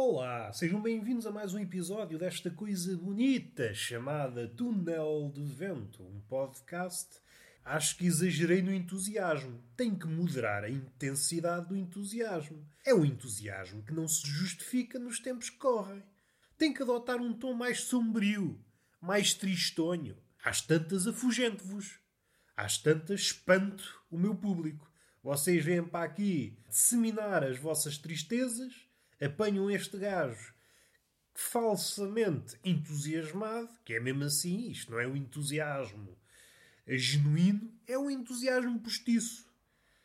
Olá, sejam bem-vindos a mais um episódio desta coisa bonita chamada Túnel de Vento, um podcast. Acho que exagerei no entusiasmo. Tenho que moderar a intensidade do entusiasmo. É um entusiasmo que não se justifica nos tempos que correm. Tem que adotar um tom mais sombrio, mais tristonho. Às tantas afugente-vos. Às tantas espanto o meu público. Vocês vêm para aqui disseminar as vossas tristezas apanham este gajo falsamente entusiasmado, que é mesmo assim, isto não é um entusiasmo genuíno, é um entusiasmo postiço.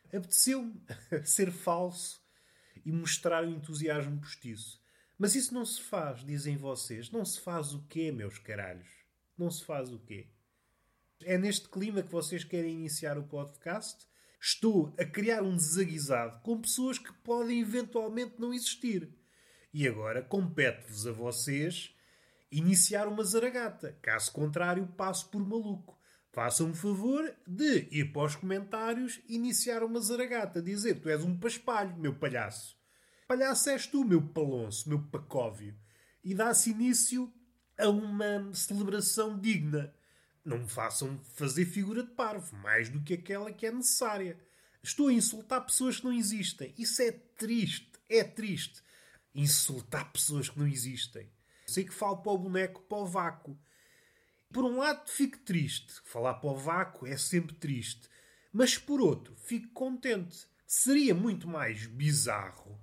Apeteceu-me ser falso e mostrar o entusiasmo postiço. Mas isso não se faz, dizem vocês. Não se faz o quê, meus caralhos? Não se faz o quê? É neste clima que vocês querem iniciar o podcast? Estou a criar um desaguisado com pessoas que podem eventualmente não existir. E agora compete-vos a vocês iniciar uma zaragata. Caso contrário, passo por maluco. Façam o favor de ir para os comentários iniciar uma zaragata. Dizer, tu és um paspalho, meu palhaço. Palhaço és tu, meu palonço, meu pacóvio. E dá-se início a uma celebração digna. Não me façam fazer figura de parvo, mais do que aquela que é necessária. Estou a insultar pessoas que não existem. Isso é triste, é triste. Insultar pessoas que não existem. Sei que falo para o boneco, para o vácuo. Por um lado, fico triste. Falar para o vácuo é sempre triste. Mas por outro, fico contente. Seria muito mais bizarro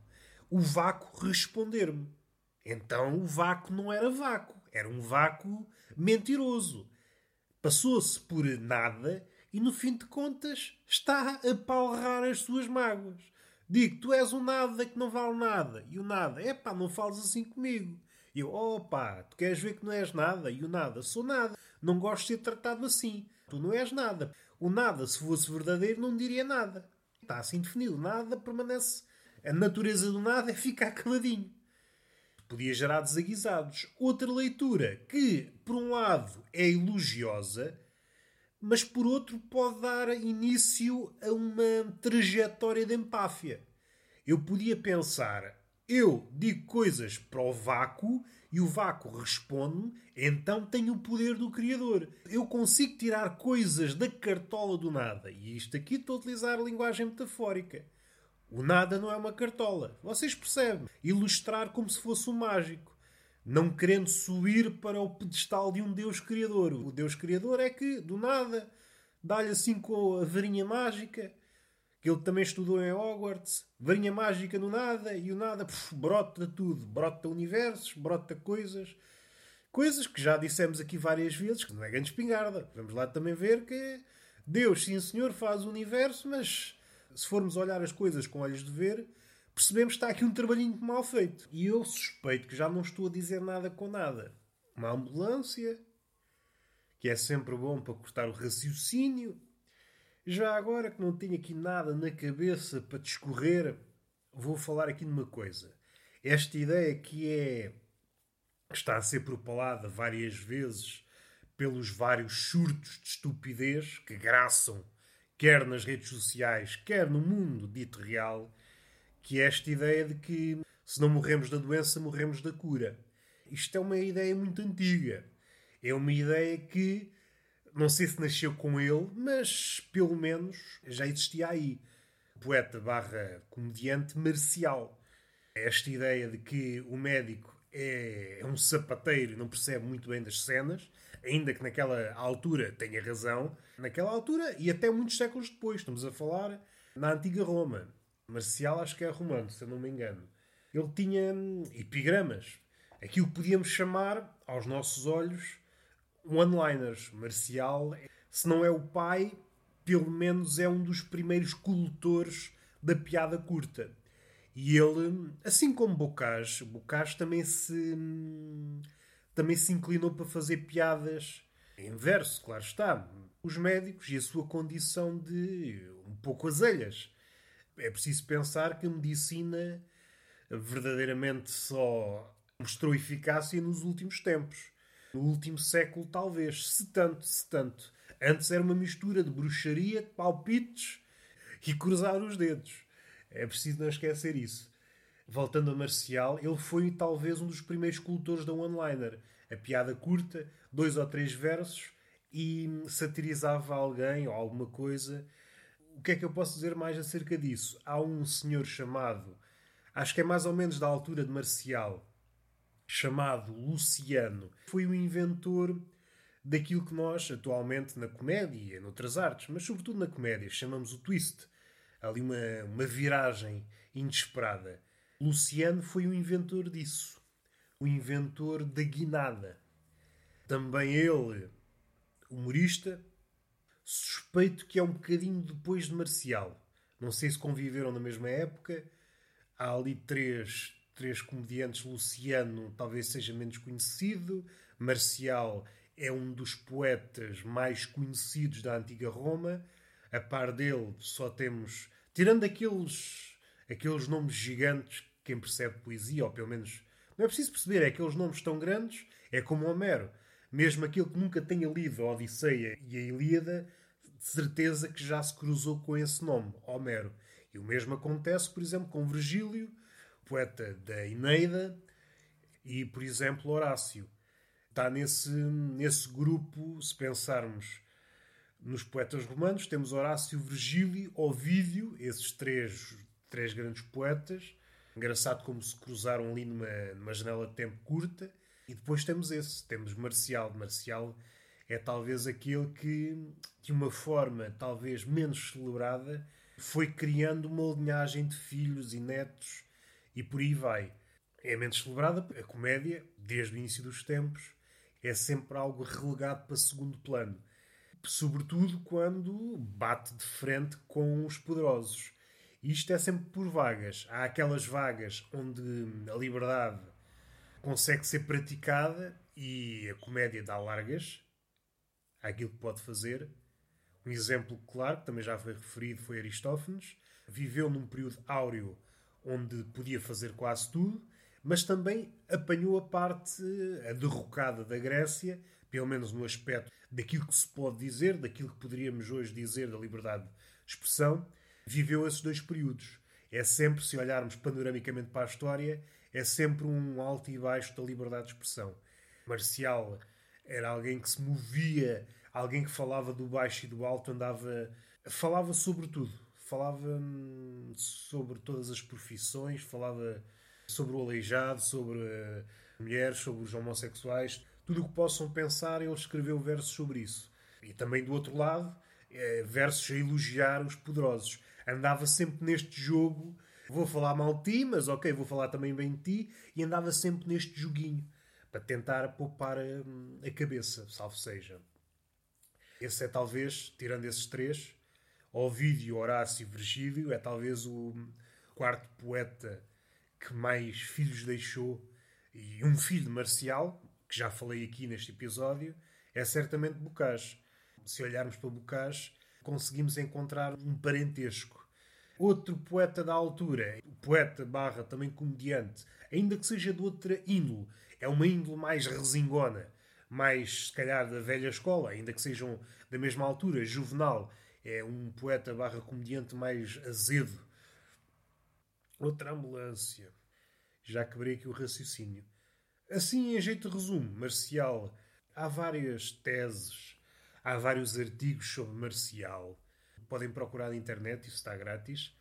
o vácuo responder-me. Então o vácuo não era vácuo, era um vácuo mentiroso passou-se por nada e, no fim de contas, está a palrar as suas mágoas. Digo, tu és um nada que não vale nada. E o nada, é pá, não fales assim comigo. E eu, pá, tu queres ver que não és nada? E o nada, sou nada. Não gosto de ser tratado assim. Tu não és nada. O nada, se fosse verdadeiro, não diria nada. Está assim definido. Nada permanece. A natureza do nada é ficar caladinho podia gerar desaguisados. Outra leitura que, por um lado, é elogiosa, mas por outro pode dar início a uma trajetória de empáfia. Eu podia pensar, eu digo coisas para o vácuo e o vácuo responde-me, então tenho o poder do Criador. Eu consigo tirar coisas da cartola do nada. E isto aqui estou a utilizar a linguagem metafórica. O nada não é uma cartola. Vocês percebem? Ilustrar como se fosse um mágico. Não querendo subir para o pedestal de um Deus Criador. O Deus Criador é que, do nada, dá-lhe assim com a varinha mágica, que ele também estudou em Hogwarts. Varinha mágica no nada, e o nada puf, brota tudo. Brota universos, brota coisas. Coisas que já dissemos aqui várias vezes, que não é grande espingarda. Vamos lá também ver que Deus, sim senhor, faz o universo, mas se formos olhar as coisas com olhos de ver, percebemos que está aqui um trabalhinho mal feito. E eu suspeito que já não estou a dizer nada com nada. Uma ambulância, que é sempre bom para cortar o raciocínio. Já agora que não tenho aqui nada na cabeça para discorrer, vou falar aqui de uma coisa. Esta ideia que é está a ser propalada várias vezes pelos vários surtos de estupidez que graçam quer nas redes sociais, quer no mundo dito real, que é esta ideia de que se não morremos da doença, morremos da cura. Isto é uma ideia muito antiga. É uma ideia que não sei se nasceu com ele, mas pelo menos já existia aí. Poeta barra comediante marcial. Esta ideia de que o médico é um sapateiro e não percebe muito bem das cenas, ainda que naquela altura tenha razão, naquela altura e até muitos séculos depois, estamos a falar na antiga Roma. Marcial acho que é romano, se eu não me engano. Ele tinha hum, epigramas. Aquilo que podíamos chamar, aos nossos olhos, one-liners. Marcial, se não é o pai, pelo menos é um dos primeiros cultores da piada curta. E ele, assim como Bocage, Bocage também se também se inclinou para fazer piadas em verso, claro está. Os médicos e a sua condição de um pouco azelhas. É preciso pensar que a medicina verdadeiramente só mostrou eficácia nos últimos tempos. No último século, talvez. Se tanto, se tanto. Antes era uma mistura de bruxaria, de palpites e cruzar os dedos. É preciso não esquecer isso. voltando a Marcial, ele foi talvez um dos primeiros escultores da one-liner. A piada curta, dois ou três versos e satirizava alguém ou alguma coisa. O que é que eu posso dizer mais acerca disso? Há um senhor chamado, acho que é mais ou menos da altura de Marcial, chamado Luciano. Foi o inventor daquilo que nós, atualmente, na comédia e noutras artes, mas sobretudo na comédia, chamamos o twist. Ali uma, uma viragem inesperada. Luciano foi o inventor disso. O inventor da guinada. Também ele, humorista, suspeito que é um bocadinho depois de Marcial. Não sei se conviveram na mesma época. Há ali três, três comediantes. Luciano talvez seja menos conhecido. Marcial é um dos poetas mais conhecidos da antiga Roma. A par dele só temos, tirando aqueles, aqueles nomes gigantes, quem percebe poesia, ou pelo menos não é preciso perceber, é aqueles nomes tão grandes, é como Homero. Mesmo aquele que nunca tenha lido a Odisseia e a Ilíada, de certeza que já se cruzou com esse nome, Homero. E o mesmo acontece, por exemplo, com Virgílio, poeta da Eneida, e, por exemplo, Horácio está nesse, nesse grupo, se pensarmos nos poetas romanos, temos Horácio, Virgílio, Ovídio, esses três, três grandes poetas. Engraçado como se cruzaram ali numa, numa janela de tempo curta. E depois temos esse, temos Marcial. Marcial é talvez aquele que, de uma forma talvez menos celebrada, foi criando uma linhagem de filhos e netos e por aí vai. É menos celebrada a comédia, desde o início dos tempos, é sempre algo relegado para segundo plano. Sobretudo quando bate de frente com os poderosos. Isto é sempre por vagas. Há aquelas vagas onde a liberdade consegue ser praticada e a comédia dá largas àquilo que pode fazer. Um exemplo claro, que também já foi referido, foi Aristófanes. Viveu num período áureo onde podia fazer quase tudo mas também apanhou a parte a derrocada da Grécia, pelo menos no aspecto daquilo que se pode dizer, daquilo que poderíamos hoje dizer da liberdade de expressão, viveu esses dois períodos. É sempre, se olharmos panoramicamente para a história, é sempre um alto e baixo da liberdade de expressão. Marcial era alguém que se movia, alguém que falava do baixo e do alto, andava. falava sobre tudo. Falava hum, sobre todas as profissões, falava sobre o aleijado, sobre uh, mulheres, sobre os homossexuais, tudo o que possam pensar, ele escreveu versos sobre isso. E também do outro lado, uh, versos a elogiar os poderosos. Andava sempre neste jogo, vou falar mal de ti, mas ok, vou falar também bem de ti, e andava sempre neste joguinho, para tentar poupar a, a cabeça, salvo seja. Esse é talvez, tirando esses três, Ovídio, Horácio e Virgílio, é talvez o quarto poeta que mais filhos deixou, e um filho marcial, que já falei aqui neste episódio, é certamente Bocage. Se olharmos para Bocage, conseguimos encontrar um parentesco. Outro poeta da altura, poeta barra também comediante, ainda que seja de outra índole, é uma índole mais resingona, mais se calhar da velha escola, ainda que sejam da mesma altura, Juvenal, é um poeta barra comediante mais azedo, Outra ambulância. Já quebrei aqui o raciocínio. Assim, em jeito de resumo, Marcial, há várias teses, há vários artigos sobre Marcial. Podem procurar na internet, isso está grátis.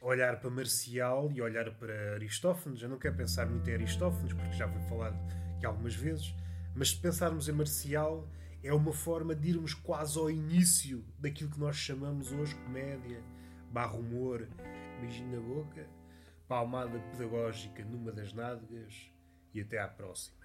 Olhar para Marcial e olhar para Aristófanes. Eu não quero pensar muito em Aristófanes, porque já foi falado aqui algumas vezes, mas se pensarmos em Marcial, é uma forma de irmos quase ao início daquilo que nós chamamos hoje comédia, barro humor, beijinho na boca palmada pedagógica numa das nádegas e até à próxima.